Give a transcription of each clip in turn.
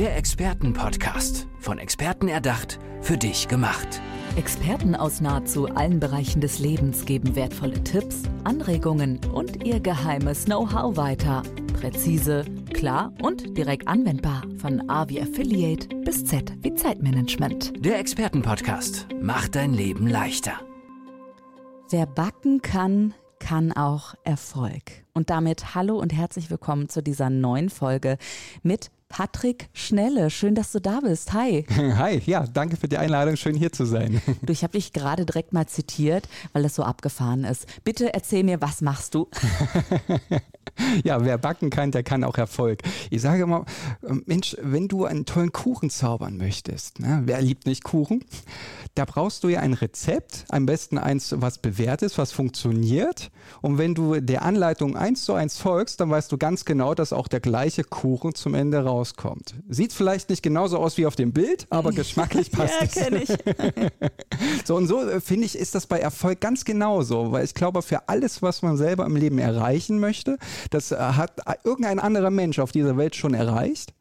Der Expertenpodcast. Von Experten erdacht, für dich gemacht. Experten aus nahezu allen Bereichen des Lebens geben wertvolle Tipps, Anregungen und ihr geheimes Know-how weiter. Präzise, klar und direkt anwendbar. Von A wie Affiliate bis Z wie Zeitmanagement. Der Expertenpodcast macht dein Leben leichter. Wer backen kann, kann auch Erfolg. Und damit hallo und herzlich willkommen zu dieser neuen Folge mit Patrick Schnelle. Schön, dass du da bist. Hi. Hi, ja, danke für die Einladung. Schön hier zu sein. Du, ich habe dich gerade direkt mal zitiert, weil das so abgefahren ist. Bitte erzähl mir, was machst du? ja, wer backen kann, der kann auch Erfolg. Ich sage immer, Mensch, wenn du einen tollen Kuchen zaubern möchtest, ne, wer liebt nicht Kuchen? Da brauchst du ja ein Rezept, am besten eins, was bewährt ist, was funktioniert. Und wenn du der Anleitung eins zu eins folgst, dann weißt du ganz genau, dass auch der gleiche Kuchen zum Ende rauskommt. Sieht vielleicht nicht genauso aus wie auf dem Bild, aber geschmacklich passt ja, es. kenn ich. so und so äh, finde ich, ist das bei Erfolg ganz genauso, weil ich glaube, für alles, was man selber im Leben erreichen möchte, das äh, hat irgendein anderer Mensch auf dieser Welt schon erreicht.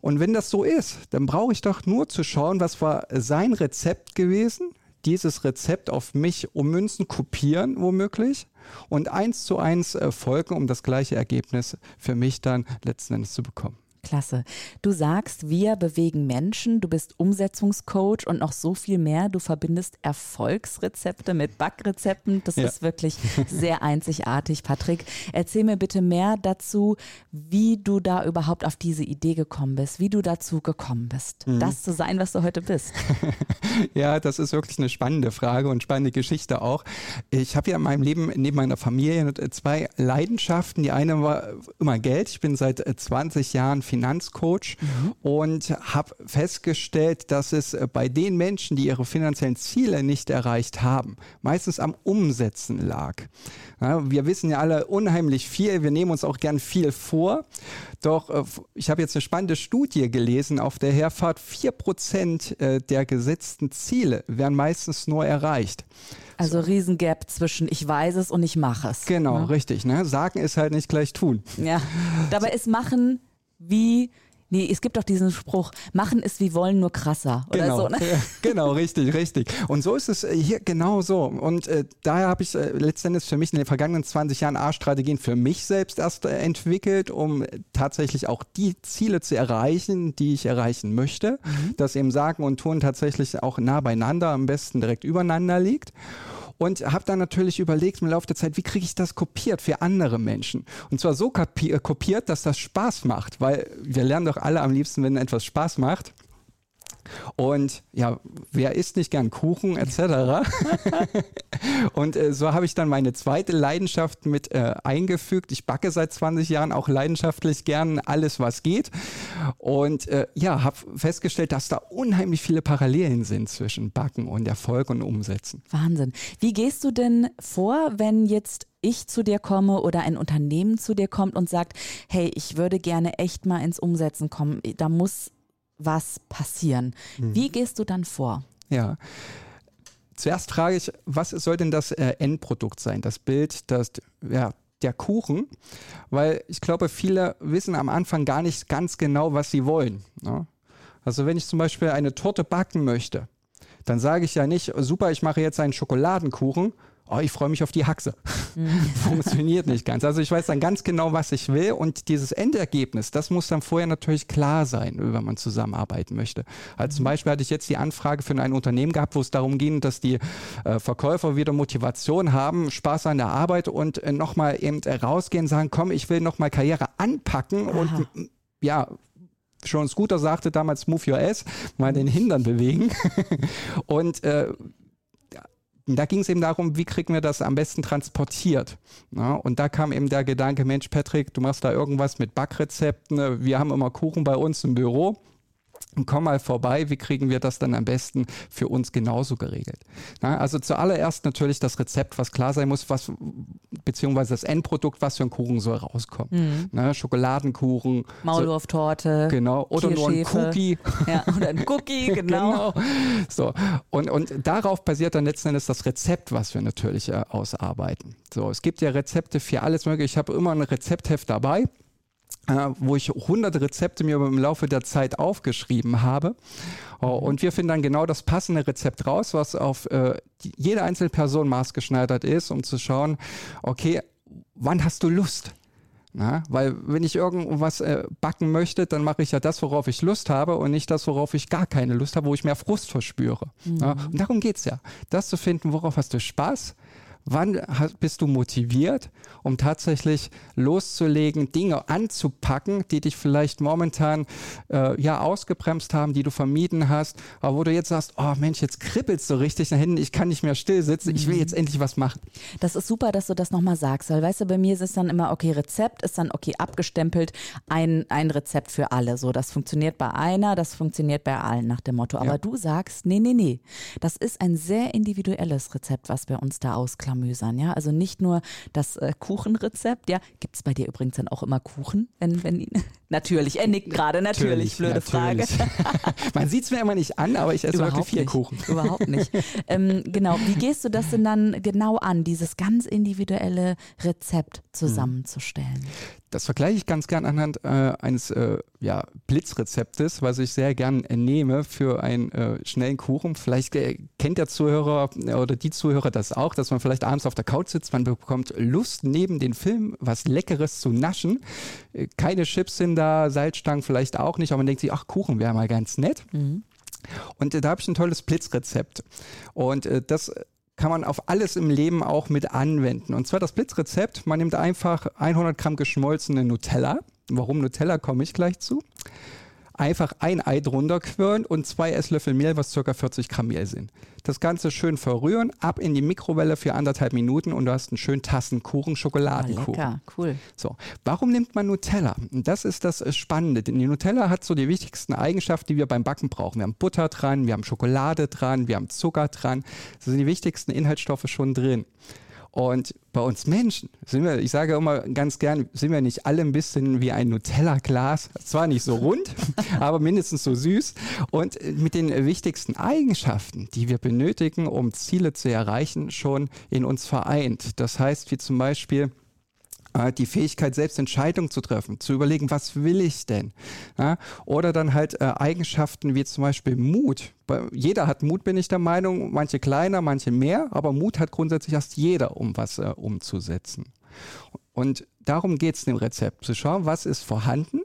Und wenn das so ist, dann brauche ich doch nur zu schauen, was war sein Rezept gewesen, dieses Rezept auf mich ummünzen, kopieren womöglich und eins zu eins äh, folgen, um das gleiche Ergebnis für mich dann letzten Endes zu bekommen. Klasse. Du sagst, wir bewegen Menschen, du bist Umsetzungscoach und noch so viel mehr. Du verbindest Erfolgsrezepte mit Backrezepten. Das ja. ist wirklich sehr einzigartig, Patrick. Erzähl mir bitte mehr dazu, wie du da überhaupt auf diese Idee gekommen bist, wie du dazu gekommen bist, mhm. das zu sein, was du heute bist. ja, das ist wirklich eine spannende Frage und spannende Geschichte auch. Ich habe ja in meinem Leben neben meiner Familie zwei Leidenschaften. Die eine war immer Geld. Ich bin seit 20 Jahren Finanzcoach mhm. und habe festgestellt, dass es äh, bei den Menschen, die ihre finanziellen Ziele nicht erreicht haben, meistens am Umsetzen lag. Ja, wir wissen ja alle unheimlich viel, wir nehmen uns auch gern viel vor. Doch äh, ich habe jetzt eine spannende Studie gelesen auf der Herfahrt. Vier Prozent äh, der gesetzten Ziele werden meistens nur erreicht. Also so. Riesengap zwischen ich weiß es und ich mache es. Genau, ne? richtig. Ne? Sagen ist halt nicht gleich tun. Ja, dabei ist machen wie Nee, es gibt doch diesen Spruch, machen ist wie wollen, nur krasser. Oder genau, so, ne? genau, richtig, richtig. Und so ist es äh, hier genau so. Und äh, daher habe ich äh, letztendlich für mich in den vergangenen 20 Jahren A-Strategien für mich selbst erst äh, entwickelt, um tatsächlich auch die Ziele zu erreichen, die ich erreichen möchte. Mhm. Dass eben Sagen und Tun tatsächlich auch nah beieinander, am besten direkt übereinander liegt und habe dann natürlich überlegt im Laufe der Zeit, wie kriege ich das kopiert für andere Menschen? Und zwar so äh, kopiert, dass das Spaß macht, weil wir lernen doch alle am liebsten, wenn etwas Spaß macht. Und ja, wer isst nicht gern Kuchen etc. und äh, so habe ich dann meine zweite Leidenschaft mit äh, eingefügt. Ich backe seit 20 Jahren auch leidenschaftlich gern alles, was geht. Und äh, ja, habe festgestellt, dass da unheimlich viele Parallelen sind zwischen Backen und Erfolg und Umsetzen. Wahnsinn. Wie gehst du denn vor, wenn jetzt ich zu dir komme oder ein Unternehmen zu dir kommt und sagt, hey, ich würde gerne echt mal ins Umsetzen kommen. Da muss was passieren. Mhm. Wie gehst du dann vor? Ja. Zuerst frage ich, was soll denn das äh, Endprodukt sein? Das Bild, das, ja, der Kuchen, weil ich glaube, viele wissen am Anfang gar nicht ganz genau, was sie wollen. Ne? Also wenn ich zum Beispiel eine Torte backen möchte, dann sage ich ja nicht, super, ich mache jetzt einen Schokoladenkuchen, oh, ich freue mich auf die Haxe. Funktioniert nicht ganz. Also ich weiß dann ganz genau, was ich will und dieses Endergebnis, das muss dann vorher natürlich klar sein, wenn man zusammenarbeiten möchte. Also zum Beispiel hatte ich jetzt die Anfrage für ein Unternehmen gehabt, wo es darum ging, dass die äh, Verkäufer wieder Motivation haben, Spaß an der Arbeit und äh, nochmal eben rausgehen, sagen, komm, ich will nochmal Karriere anpacken Aha. und ja, Sean Scooter sagte damals Move Your Ass, mal den Hintern bewegen. und äh, da ging es eben darum, wie kriegen wir das am besten transportiert. Ja, und da kam eben der Gedanke, Mensch, Patrick, du machst da irgendwas mit Backrezepten. Wir haben immer Kuchen bei uns im Büro komm mal vorbei, wie kriegen wir das dann am besten für uns genauso geregelt? Na, also zuallererst natürlich das Rezept, was klar sein muss, was beziehungsweise das Endprodukt, was für ein Kuchen soll rauskommen. Mhm. Na, Schokoladenkuchen, Maulwurftorte, genau, oder nur ein Cookie. Ja, oder ein Cookie, genau. genau. So, und, und darauf basiert dann letzten Endes das Rezept, was wir natürlich äh, ausarbeiten. So, es gibt ja Rezepte für alles mögliche. Ich habe immer ein Rezeptheft dabei wo ich hunderte Rezepte mir im Laufe der Zeit aufgeschrieben habe. Oh, mhm. und wir finden dann genau das passende Rezept raus, was auf äh, jede einzelne Person maßgeschneidert ist, um zu schauen, okay, wann hast du Lust? Na, weil wenn ich irgendwas äh, backen möchte, dann mache ich ja das, worauf ich Lust habe und nicht das, worauf ich gar keine Lust habe, wo ich mehr Frust verspüre. Mhm. Ja, und darum geht es ja. Das zu finden, worauf hast du Spaß, Wann bist du motiviert, um tatsächlich loszulegen, Dinge anzupacken, die dich vielleicht momentan äh, ja ausgebremst haben, die du vermieden hast, aber wo du jetzt sagst, oh Mensch, jetzt kribbelst du richtig nach hinten, ich kann nicht mehr still sitzen, ich will mhm. jetzt endlich was machen. Das ist super, dass du das nochmal sagst, weil weißt du, bei mir ist es dann immer, okay, Rezept ist dann okay abgestempelt, ein, ein Rezept für alle. So, das funktioniert bei einer, das funktioniert bei allen nach dem Motto. Aber ja. du sagst, nee, nee, nee, das ist ein sehr individuelles Rezept, was wir uns da ausklamüsern ausklamüsern, ja. Also nicht nur das äh, Kuchenrezept, ja. Gibt es bei dir übrigens dann auch immer Kuchen? Wenn, wenn, natürlich, er nickt gerade, natürlich, blöde natürlich. Frage. Man sieht es mir immer nicht an, aber ich esse Überhaupt heute vier nicht. Kuchen. Überhaupt nicht. ähm, genau, wie gehst du das denn dann genau an, dieses ganz individuelle Rezept zusammenzustellen? Das vergleiche ich ganz gern anhand äh, eines äh, ja, Blitzrezeptes, was ich sehr gern nehme für einen äh, schnellen Kuchen. Vielleicht äh, kennt der Zuhörer äh, oder die Zuhörer das auch, dass man vielleicht abends auf der Couch sitzt, man bekommt Lust, neben den Film was Leckeres zu naschen. Äh, keine Chips sind da, Salzstangen vielleicht auch nicht, aber man denkt sich, ach, Kuchen wäre mal ganz nett. Mhm. Und da habe ich ein tolles Blitzrezept. Und das kann man auf alles im Leben auch mit anwenden. Und zwar das Blitzrezept, man nimmt einfach 100 Gramm geschmolzene Nutella. Warum Nutella, komme ich gleich zu einfach ein Ei drunter quirlen und zwei Esslöffel Mehl, was ca. 40 Gramm Mehl sind. Das Ganze schön verrühren, ab in die Mikrowelle für anderthalb Minuten und du hast einen schönen Tassenkuchen, Schokoladenkuchen. Oh, lecker, cool. So, warum nimmt man Nutella? Das ist das Spannende, denn die Nutella hat so die wichtigsten Eigenschaften, die wir beim Backen brauchen. Wir haben Butter dran, wir haben Schokolade dran, wir haben Zucker dran. Das sind die wichtigsten Inhaltsstoffe schon drin. Und bei uns Menschen sind wir, ich sage immer ganz gern, sind wir nicht alle ein bisschen wie ein Nutella-Glas. Zwar nicht so rund, aber mindestens so süß. Und mit den wichtigsten Eigenschaften, die wir benötigen, um Ziele zu erreichen, schon in uns vereint. Das heißt, wie zum Beispiel, die Fähigkeit, selbst Entscheidungen zu treffen, zu überlegen, was will ich denn? Ja? Oder dann halt äh, Eigenschaften wie zum Beispiel Mut. Jeder hat Mut, bin ich der Meinung, manche kleiner, manche mehr, aber Mut hat grundsätzlich erst jeder, um was äh, umzusetzen. Und darum geht es dem Rezept, zu schauen, was ist vorhanden,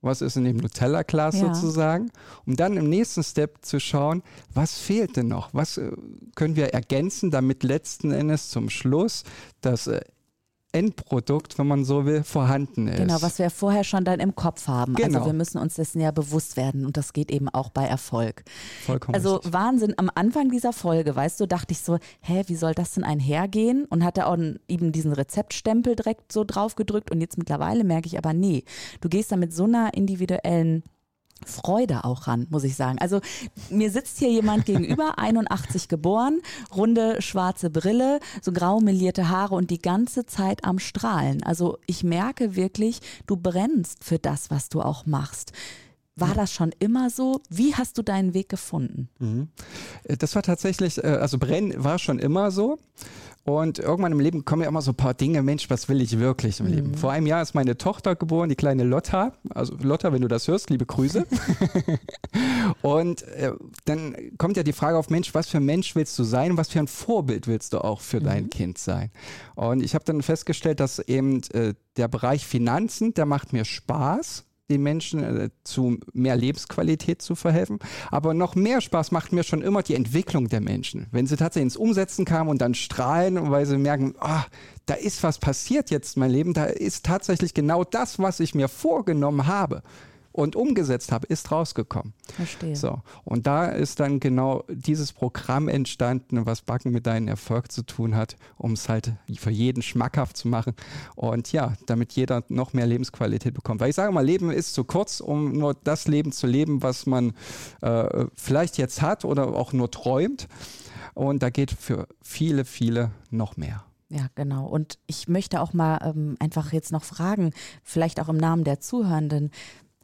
was ist in dem Nutella-Glas ja. sozusagen, um dann im nächsten Step zu schauen, was fehlt denn noch, was äh, können wir ergänzen, damit letzten Endes zum Schluss das äh, Endprodukt, wenn man so will, vorhanden ist. Genau, was wir vorher schon dann im Kopf haben. Also genau. Also wir müssen uns dessen ja bewusst werden und das geht eben auch bei Erfolg. Vollkommen. Also richtig. Wahnsinn, am Anfang dieser Folge, weißt du, dachte ich so, hä, wie soll das denn einhergehen? Und hatte auch eben diesen Rezeptstempel direkt so drauf gedrückt und jetzt mittlerweile merke ich aber, nee, du gehst da mit so einer individuellen Freude auch ran, muss ich sagen. Also mir sitzt hier jemand gegenüber, 81 geboren, runde schwarze Brille, so grau melierte Haare und die ganze Zeit am Strahlen. Also ich merke wirklich, du brennst für das, was du auch machst. War das schon immer so? Wie hast du deinen Weg gefunden? Mhm. Das war tatsächlich, äh, also Brennen war schon immer so. Und irgendwann im Leben kommen ja immer so ein paar Dinge, Mensch, was will ich wirklich im mhm. Leben? Vor einem Jahr ist meine Tochter geboren, die kleine Lotta. Also Lotta, wenn du das hörst, liebe Grüße. und äh, dann kommt ja die Frage auf, Mensch, was für ein Mensch willst du sein? Was für ein Vorbild willst du auch für mhm. dein Kind sein? Und ich habe dann festgestellt, dass eben äh, der Bereich Finanzen, der macht mir Spaß den Menschen äh, zu mehr Lebensqualität zu verhelfen. Aber noch mehr Spaß macht mir schon immer die Entwicklung der Menschen. Wenn sie tatsächlich ins Umsetzen kamen und dann strahlen, weil sie merken, oh, da ist was passiert jetzt in meinem Leben, da ist tatsächlich genau das, was ich mir vorgenommen habe und umgesetzt habe, ist rausgekommen. Verstehe. So, und da ist dann genau dieses Programm entstanden, was Backen mit deinem Erfolg zu tun hat, um es halt für jeden schmackhaft zu machen und ja, damit jeder noch mehr Lebensqualität bekommt. Weil ich sage mal, Leben ist zu kurz, um nur das Leben zu leben, was man äh, vielleicht jetzt hat oder auch nur träumt. Und da geht für viele, viele noch mehr. Ja, genau. Und ich möchte auch mal ähm, einfach jetzt noch fragen, vielleicht auch im Namen der Zuhörenden,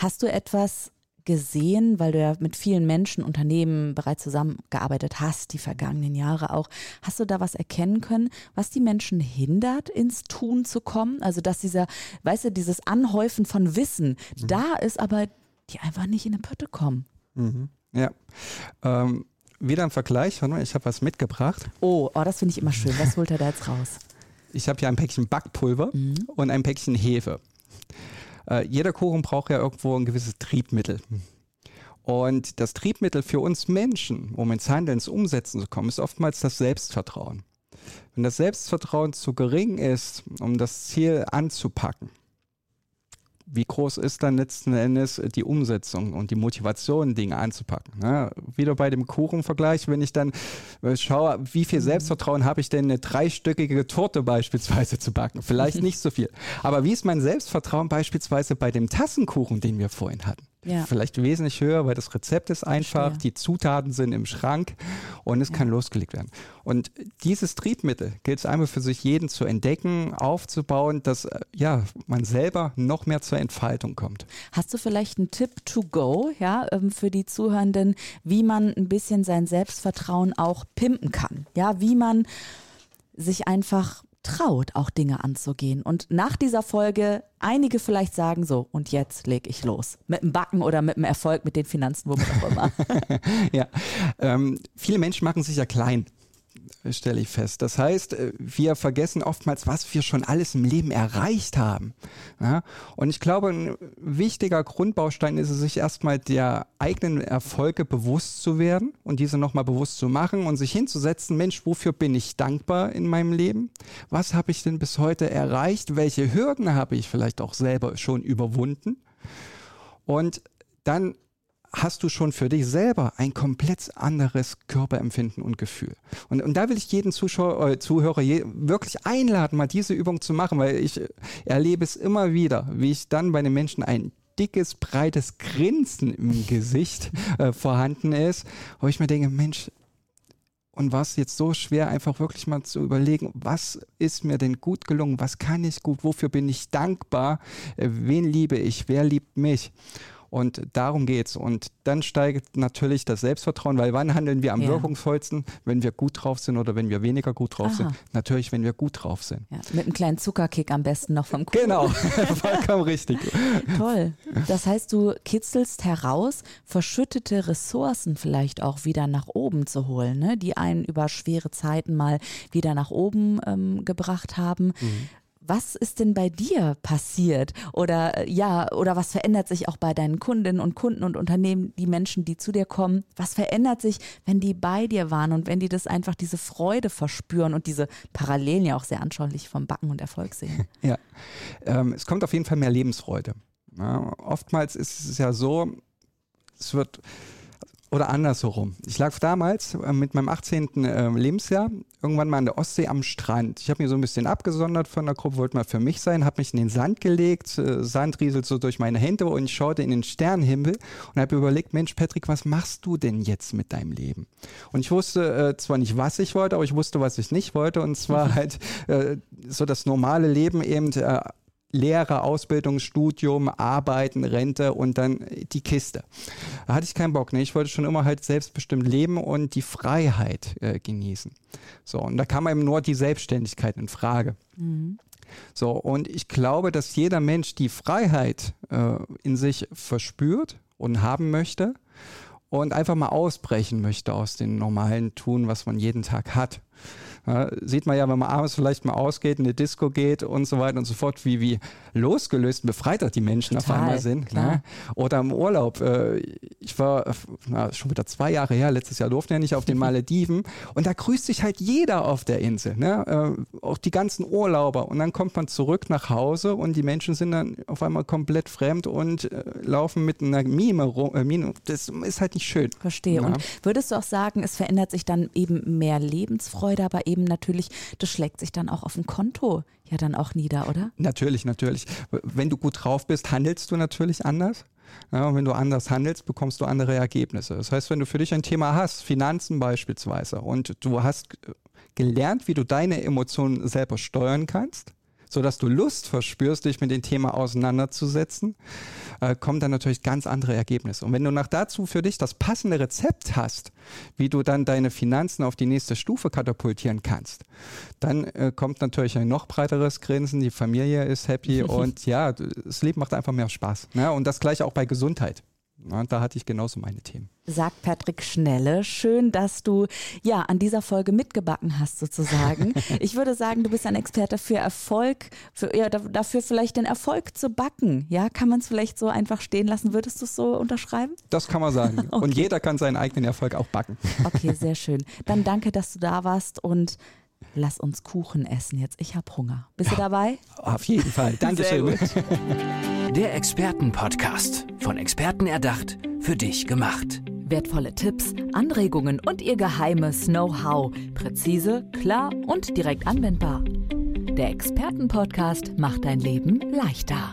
Hast du etwas gesehen, weil du ja mit vielen Menschen, Unternehmen bereits zusammengearbeitet hast, die vergangenen Jahre auch. Hast du da was erkennen können, was die Menschen hindert, ins Tun zu kommen? Also, dass dieser, weißt du, dieses Anhäufen von Wissen mhm. da ist, aber die einfach nicht in eine Pötte kommen. Mhm. Ja. Ähm, wieder ein Vergleich, ich habe was mitgebracht. Oh, oh das finde ich immer schön. Was holt er da jetzt raus? Ich habe hier ein Päckchen Backpulver mhm. und ein Päckchen Hefe. Äh, jeder Kuchen braucht ja irgendwo ein gewisses Triebmittel. Und das Triebmittel für uns Menschen, um ins Handeln, ins Umsetzen zu kommen, ist oftmals das Selbstvertrauen. Wenn das Selbstvertrauen zu gering ist, um das Ziel anzupacken, wie groß ist dann letzten Endes die Umsetzung und die Motivation, Dinge anzupacken. Ne? Wieder bei dem Kuchenvergleich, wenn ich dann äh, schaue, wie viel mhm. Selbstvertrauen habe ich denn, eine dreistöckige Torte beispielsweise zu backen? Vielleicht nicht so viel. Aber wie ist mein Selbstvertrauen beispielsweise bei dem Tassenkuchen, den wir vorhin hatten? Ja. Vielleicht wesentlich höher, weil das Rezept ist einfach, die Zutaten sind im Schrank und es ja. kann losgelegt werden. Und dieses Triebmittel gilt es einmal für sich jeden zu entdecken, aufzubauen, dass äh, ja, man selber noch mehr zur Entfaltung kommt. Hast du vielleicht einen Tipp to go, ja, ähm, für die Zuhörenden, wie man ein bisschen sein Selbstvertrauen auch pimpen kann? Ja, wie man sich einfach traut, auch Dinge anzugehen. Und nach dieser Folge einige vielleicht sagen so, und jetzt lege ich los. Mit dem Backen oder mit dem Erfolg, mit den Finanzen, womit auch immer. ja, ähm, viele Menschen machen sich ja klein stelle ich fest. Das heißt, äh, wir vergessen oftmals, was wir schon alles im Leben erreicht haben. Ja? Und ich glaube, ein wichtiger Grundbaustein ist es, sich erstmal der eigenen Erfolge bewusst zu werden und diese nochmal bewusst zu machen und sich hinzusetzen, Mensch, wofür bin ich dankbar in meinem Leben? Was habe ich denn bis heute erreicht? Welche Hürden habe ich vielleicht auch selber schon überwunden? Und dann hast du schon für dich selber ein komplett anderes Körperempfinden und Gefühl. Und, und da will ich jeden Zuschauer, äh, Zuhörer je, wirklich einladen, mal diese Übung zu machen, weil ich erlebe es immer wieder, wie ich dann bei den Menschen ein dickes, breites Grinsen im Gesicht äh, vorhanden ist, wo ich mir denke, Mensch, und war es jetzt so schwer, einfach wirklich mal zu überlegen, was ist mir denn gut gelungen, was kann ich gut, wofür bin ich dankbar, äh, wen liebe ich, wer liebt mich. Und darum geht's. Und dann steigt natürlich das Selbstvertrauen, weil wann handeln wir am ja. wirkungsvollsten, wenn wir gut drauf sind oder wenn wir weniger gut drauf Aha. sind? Natürlich, wenn wir gut drauf sind. Ja, mit einem kleinen Zuckerkick am besten noch vom Kuchen. Genau, vollkommen richtig. Toll. Das heißt, du kitzelst heraus, verschüttete Ressourcen vielleicht auch wieder nach oben zu holen, ne? die einen über schwere Zeiten mal wieder nach oben ähm, gebracht haben. Mhm was ist denn bei dir passiert? Oder äh, ja, oder was verändert sich auch bei deinen Kundinnen und Kunden und Unternehmen, die Menschen, die zu dir kommen? Was verändert sich, wenn die bei dir waren und wenn die das einfach diese Freude verspüren und diese Parallelen ja auch sehr anschaulich vom Backen und Erfolg sehen? Ja, ähm, es kommt auf jeden Fall mehr Lebensfreude. Ja, oftmals ist es ja so, es wird oder andersherum. Ich lag damals äh, mit meinem 18. Äh, Lebensjahr irgendwann mal an der Ostsee am Strand. Ich habe mich so ein bisschen abgesondert von der Gruppe, wollte mal für mich sein, habe mich in den Sand gelegt, äh, Sand rieselt so durch meine Hände und ich schaute in den Sternenhimmel und habe überlegt, Mensch, Patrick, was machst du denn jetzt mit deinem Leben? Und ich wusste äh, zwar nicht, was ich wollte, aber ich wusste, was ich nicht wollte und zwar halt äh, so das normale Leben eben äh, Lehre, Ausbildung, Studium, Arbeiten, Rente und dann die Kiste. Da hatte ich keinen Bock. Ne? Ich wollte schon immer halt selbstbestimmt leben und die Freiheit äh, genießen. So, und da kam eben nur die Selbstständigkeit in Frage. Mhm. So, und ich glaube, dass jeder Mensch die Freiheit äh, in sich verspürt und haben möchte und einfach mal ausbrechen möchte aus dem normalen Tun, was man jeden Tag hat. Ja, sieht man ja, wenn man abends vielleicht mal ausgeht, in die Disco geht und so weiter und so fort, wie, wie losgelöst, befreit die Menschen Total, auf einmal sind. Ne? Oder im Urlaub. Äh, ich war na, schon wieder zwei Jahre her, letztes Jahr durften ja nicht auf den Malediven und da grüßt sich halt jeder auf der Insel. Ne? Äh, auch die ganzen Urlauber. Und dann kommt man zurück nach Hause und die Menschen sind dann auf einmal komplett fremd und äh, laufen mit einer Mime rum. Äh, das ist halt nicht schön. Verstehe. Ja. Und würdest du auch sagen, es verändert sich dann eben mehr Lebensfreude, aber eben natürlich, das schlägt sich dann auch auf dem Konto ja dann auch nieder, oder? Natürlich, natürlich. Wenn du gut drauf bist, handelst du natürlich anders. Ja, und wenn du anders handelst, bekommst du andere Ergebnisse. Das heißt, wenn du für dich ein Thema hast, Finanzen beispielsweise, und du hast gelernt, wie du deine Emotionen selber steuern kannst, sodass du Lust verspürst, dich mit dem Thema auseinanderzusetzen, äh, kommen dann natürlich ganz andere Ergebnisse. Und wenn du nach dazu für dich das passende Rezept hast, wie du dann deine Finanzen auf die nächste Stufe katapultieren kannst, dann äh, kommt natürlich ein noch breiteres Grinsen, die Familie ist happy und ja, das Leben macht einfach mehr Spaß. Ne? Und das gleiche auch bei Gesundheit. Ja, da hatte ich genauso meine Themen. Sagt Patrick Schnelle. Schön, dass du ja an dieser Folge mitgebacken hast, sozusagen. ich würde sagen, du bist ein Experte für Erfolg, für, ja, dafür vielleicht den Erfolg zu backen. Ja, kann man es vielleicht so einfach stehen lassen? Würdest du es so unterschreiben? Das kann man sagen. okay. Und jeder kann seinen eigenen Erfolg auch backen. okay, sehr schön. Dann danke, dass du da warst und lass uns Kuchen essen jetzt. Ich habe Hunger. Bist ja, du dabei? Auf jeden Fall. Dankeschön. Der Expertenpodcast. Von Experten erdacht, für dich gemacht. Wertvolle Tipps, Anregungen und ihr geheimes Know-how. Präzise, klar und direkt anwendbar. Der Expertenpodcast macht dein Leben leichter.